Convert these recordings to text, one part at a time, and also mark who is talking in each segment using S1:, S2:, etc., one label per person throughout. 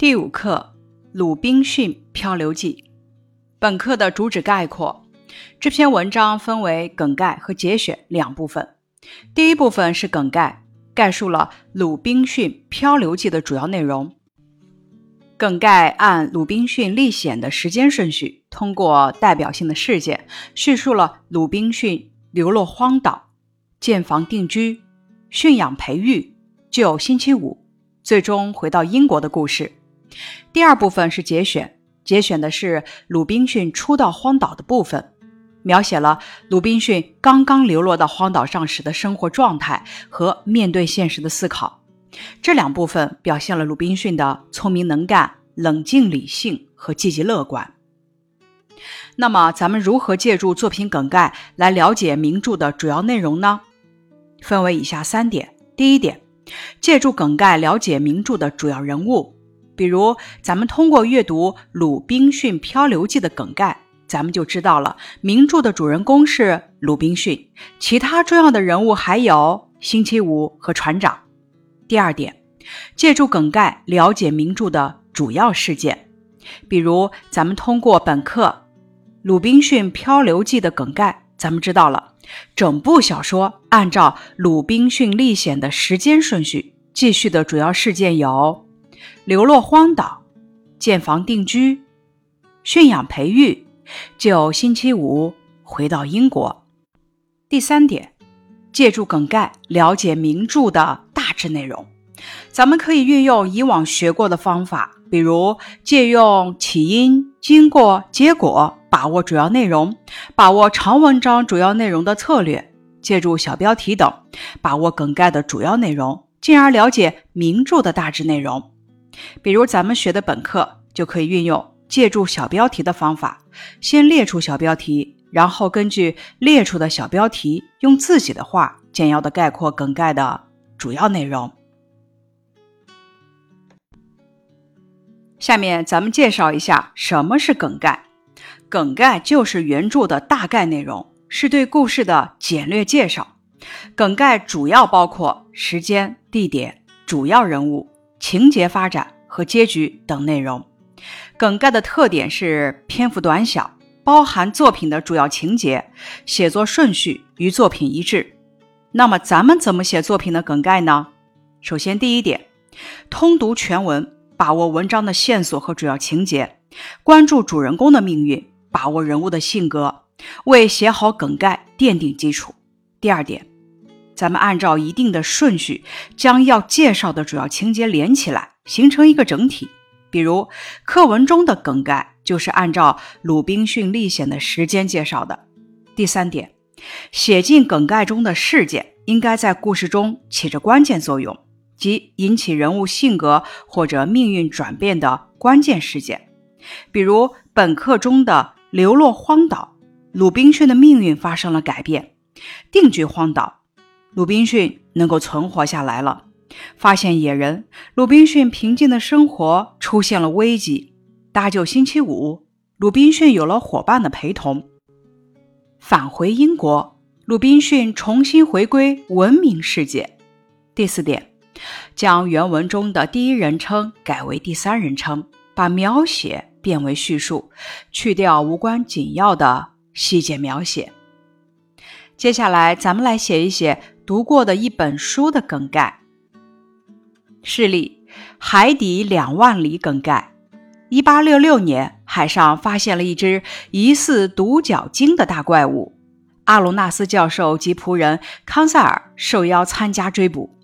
S1: 第五课《鲁滨逊漂流记》。本课的主旨概括：这篇文章分为梗概和节选两部分。第一部分是梗概，概述了《鲁滨逊漂流记》的主要内容。梗概按鲁滨逊历险的时间顺序，通过代表性的事件，叙述了鲁滨逊流落荒岛、建房定居、驯养培育、救星期五，最终回到英国的故事。第二部分是节选，节选的是鲁滨逊初到荒岛的部分，描写了鲁滨逊刚刚流落到荒岛上时的生活状态和面对现实的思考。这两部分表现了鲁滨逊的聪明能干、冷静理性和积极乐观。那么，咱们如何借助作品梗概来了解名著的主要内容呢？分为以下三点。第一点，借助梗概了解名著的主要人物。比如，咱们通过阅读《鲁滨逊漂流记》的梗概，咱们就知道了名著的主人公是鲁滨逊，其他重要的人物还有星期五和船长。第二点，借助梗概了解名著的主要事件，比如咱们通过本课《鲁滨逊漂流记》的梗概，咱们知道了整部小说按照鲁滨逊历险的时间顺序记叙的主要事件有。流落荒岛，建房定居，驯养培育，就星期五回到英国。第三点，借助梗概了解名著的大致内容。咱们可以运用以往学过的方法，比如借用起因、经过、结果，把握主要内容；把握长文章主要内容的策略；借助小标题等，把握梗概的主要内容，进而了解名著的大致内容。比如咱们学的本课就可以运用借助小标题的方法，先列出小标题，然后根据列出的小标题，用自己的话简要的概括梗概的主要内容。下面咱们介绍一下什么是梗概。梗概就是原著的大概内容，是对故事的简略介绍。梗概主要包括时间、地点、主要人物。情节发展和结局等内容。梗概的特点是篇幅短小，包含作品的主要情节，写作顺序与作品一致。那么咱们怎么写作品的梗概呢？首先，第一点，通读全文，把握文章的线索和主要情节，关注主人公的命运，把握人物的性格，为写好梗概奠定基础。第二点。咱们按照一定的顺序，将要介绍的主要情节连起来，形成一个整体。比如课文中的梗概就是按照鲁滨逊历险的时间介绍的。第三点，写进梗概中的事件应该在故事中起着关键作用，即引起人物性格或者命运转变的关键事件。比如本课中的流落荒岛，鲁滨逊的命运发生了改变，定居荒岛。鲁滨逊能够存活下来了，发现野人。鲁滨逊平静的生活出现了危机。搭救星期五，鲁滨逊有了伙伴的陪同。返回英国，鲁滨逊重新回归文明世界。第四点，将原文中的第一人称改为第三人称，把描写变为叙述，去掉无关紧要的细节描写。接下来，咱们来写一写。读过的一本书的梗概。示例：海底两万里梗概。一八六六年，海上发现了一只疑似独角鲸的大怪物。阿隆纳斯教授及仆人康塞尔受邀参加追捕。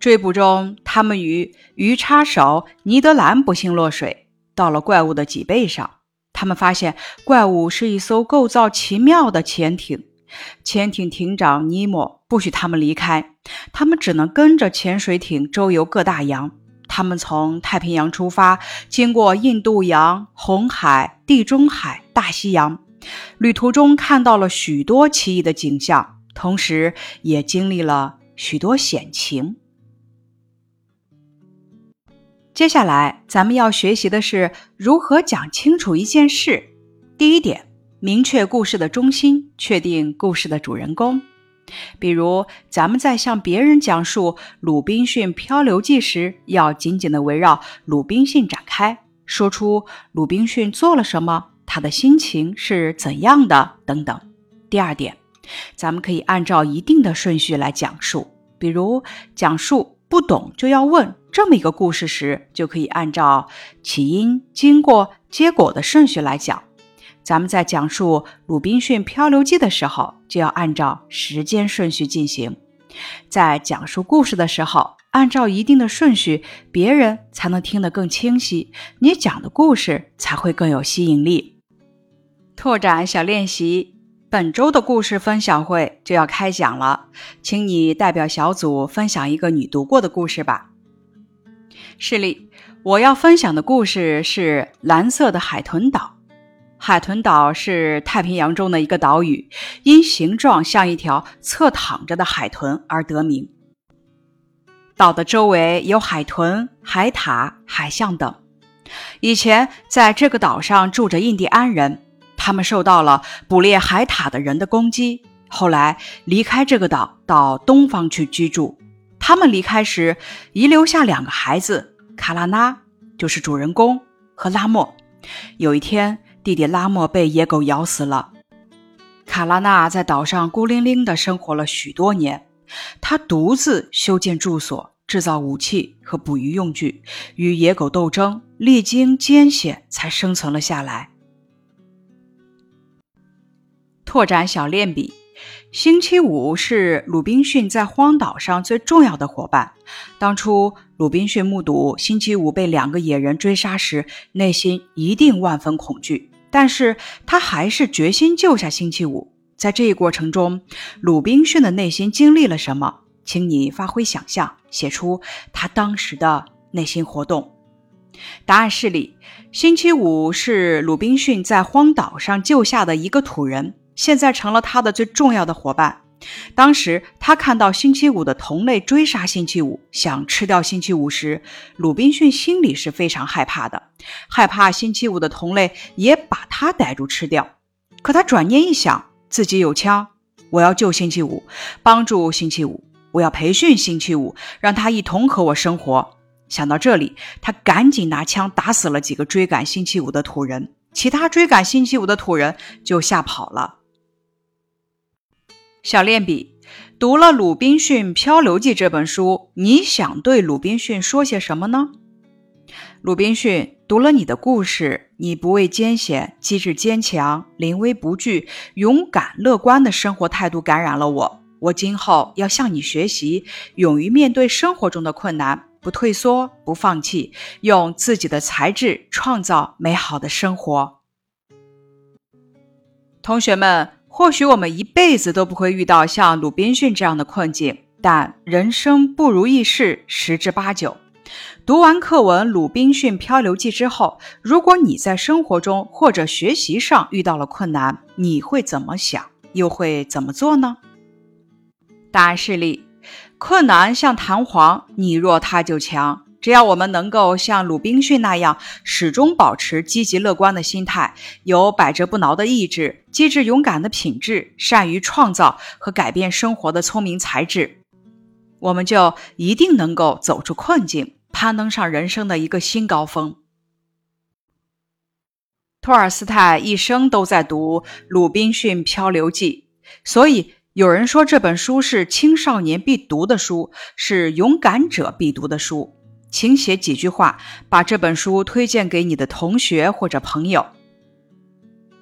S1: 追捕中，他们与鱼叉手尼德兰不幸落水，到了怪物的脊背上。他们发现怪物是一艘构造奇妙的潜艇。潜艇艇长尼莫不许他们离开，他们只能跟着潜水艇周游各大洋。他们从太平洋出发，经过印度洋、红海、地中海、大西洋，旅途中看到了许多奇异的景象，同时也经历了许多险情。接下来，咱们要学习的是如何讲清楚一件事。第一点。明确故事的中心，确定故事的主人公。比如，咱们在向别人讲述《鲁滨逊漂流记》时，要紧紧地围绕鲁滨逊展开，说出鲁滨逊做了什么，他的心情是怎样的等等。第二点，咱们可以按照一定的顺序来讲述，比如讲述不懂就要问这么一个故事时，就可以按照起因、经过、结果的顺序来讲。咱们在讲述《鲁滨逊漂流记》的时候，就要按照时间顺序进行。在讲述故事的时候，按照一定的顺序，别人才能听得更清晰，你讲的故事才会更有吸引力。拓展小练习，本周的故事分享会就要开讲了，请你代表小组分享一个你读过的故事吧。示例：我要分享的故事是《蓝色的海豚岛》。海豚岛是太平洋中的一个岛屿，因形状像一条侧躺着的海豚而得名。岛的周围有海豚、海獭、海象等。以前在这个岛上住着印第安人，他们受到了捕猎海獭的人的攻击，后来离开这个岛，到东方去居住。他们离开时遗留下两个孩子，卡拉拉就是主人公和拉莫。有一天。弟弟拉莫被野狗咬死了。卡拉纳在岛上孤零零地生活了许多年，他独自修建住所、制造武器和捕鱼用具，与野狗斗争，历经艰险才生存了下来。拓展小练笔。星期五是鲁滨逊在荒岛上最重要的伙伴。当初鲁滨逊目睹星期五被两个野人追杀时，内心一定万分恐惧。但是他还是决心救下星期五。在这一过程中，鲁滨逊的内心经历了什么？请你发挥想象，写出他当时的内心活动。答案是：里星期五是鲁滨逊在荒岛上救下的一个土人，现在成了他的最重要的伙伴。当时他看到星期五的同类追杀星期五，想吃掉星期五时，鲁滨逊心里是非常害怕的，害怕星期五的同类也把他逮住吃掉。可他转念一想，自己有枪，我要救星期五，帮助星期五，我要培训星期五，让他一同和我生活。想到这里，他赶紧拿枪打死了几个追赶星期五的土人，其他追赶星期五的土人就吓跑了。小练笔，读了《鲁滨逊漂流记》这本书，你想对鲁滨逊说些什么呢？鲁滨逊，读了你的故事，你不畏艰险、机智坚强、临危不惧、勇敢乐观的生活态度感染了我。我今后要向你学习，勇于面对生活中的困难，不退缩、不放弃，用自己的才智创造美好的生活。同学们。或许我们一辈子都不会遇到像鲁滨逊这样的困境，但人生不如意事十之八九。读完课文《鲁滨逊漂流记》之后，如果你在生活中或者学习上遇到了困难，你会怎么想，又会怎么做呢？答案是：例，困难像弹簧，你弱它就强。只要我们能够像鲁滨逊那样，始终保持积极乐观的心态，有百折不挠的意志，机智勇敢的品质，善于创造和改变生活的聪明才智，我们就一定能够走出困境，攀登上人生的一个新高峰。托尔斯泰一生都在读《鲁滨逊漂流记》，所以有人说这本书是青少年必读的书，是勇敢者必读的书。请写几句话，把这本书推荐给你的同学或者朋友。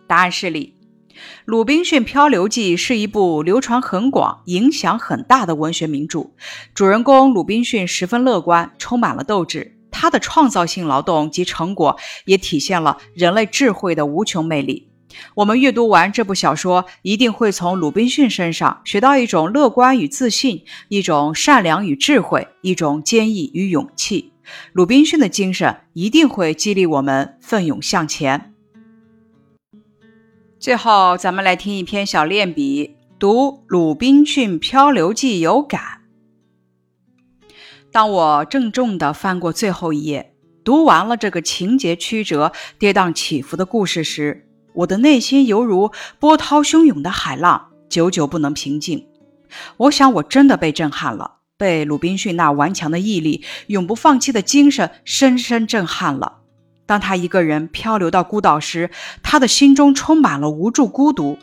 S1: 答案是：里，《鲁滨逊漂流记》是一部流传很广、影响很大的文学名著。主人公鲁滨逊十分乐观，充满了斗志。他的创造性劳动及成果也体现了人类智慧的无穷魅力。我们阅读完这部小说，一定会从鲁滨逊身上学到一种乐观与自信，一种善良与智慧，一种坚毅与勇气。鲁滨逊的精神一定会激励我们奋勇向前。最后，咱们来听一篇小练笔，读《鲁滨逊漂流记》有感。当我郑重地翻过最后一页，读完了这个情节曲折、跌宕起伏的故事时，我的内心犹如波涛汹涌的海浪，久久不能平静。我想，我真的被震撼了，被鲁滨逊那顽强的毅力、永不放弃的精神深深震撼了。当他一个人漂流到孤岛时，他的心中充满了无助、孤独，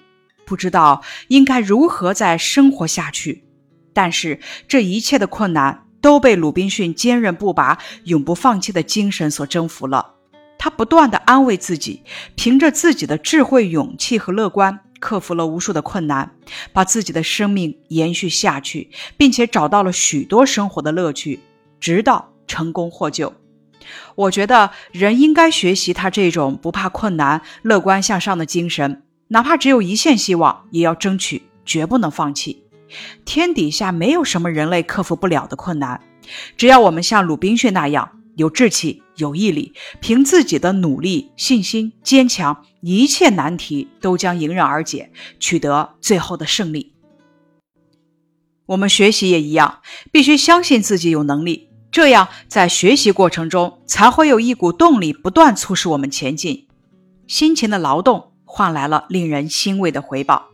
S1: 不知道应该如何再生活下去。但是这一切的困难都被鲁滨逊坚韧不拔、永不放弃的精神所征服了。他不断地安慰自己，凭着自己的智慧、勇气和乐观，克服了无数的困难，把自己的生命延续下去，并且找到了许多生活的乐趣，直到成功获救。我觉得人应该学习他这种不怕困难、乐观向上的精神，哪怕只有一线希望，也要争取，绝不能放弃。天底下没有什么人类克服不了的困难，只要我们像鲁滨逊那样有志气、有毅力，凭自己的努力、信心、坚强，一切难题都将迎刃而解，取得最后的胜利。我们学习也一样，必须相信自己有能力。这样，在学习过程中才会有一股动力，不断促使我们前进。辛勤的劳动换来了令人欣慰的回报。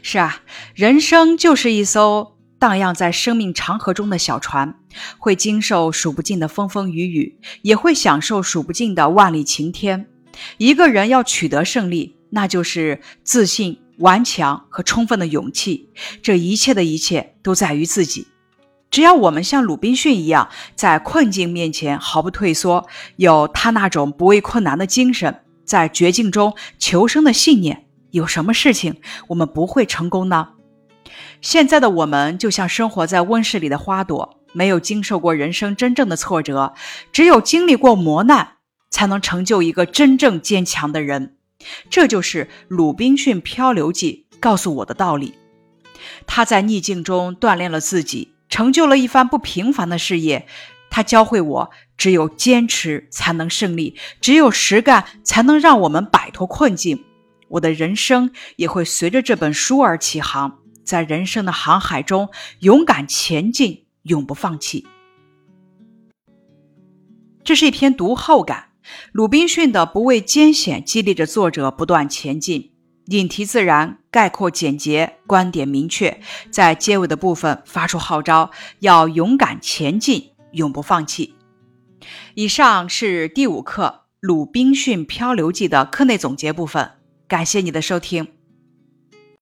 S1: 是啊，人生就是一艘荡漾在生命长河中的小船，会经受数不尽的风风雨雨，也会享受数不尽的万里晴天。一个人要取得胜利，那就是自信、顽强和充分的勇气。这一切的一切都在于自己。只要我们像鲁滨逊一样，在困境面前毫不退缩，有他那种不畏困难的精神，在绝境中求生的信念，有什么事情我们不会成功呢？现在的我们就像生活在温室里的花朵，没有经受过人生真正的挫折，只有经历过磨难，才能成就一个真正坚强的人。这就是《鲁滨逊漂流记》告诉我的道理。他在逆境中锻炼了自己。成就了一番不平凡的事业，他教会我，只有坚持才能胜利，只有实干才能让我们摆脱困境。我的人生也会随着这本书而起航，在人生的航海中勇敢前进，永不放弃。这是一篇读后感，鲁滨逊的不畏艰险激励着作者不断前进。引题自然，概括简洁，观点明确，在结尾的部分发出号召，要勇敢前进，永不放弃。以上是第五课《鲁滨逊漂流记》的课内总结部分，感谢你的收听。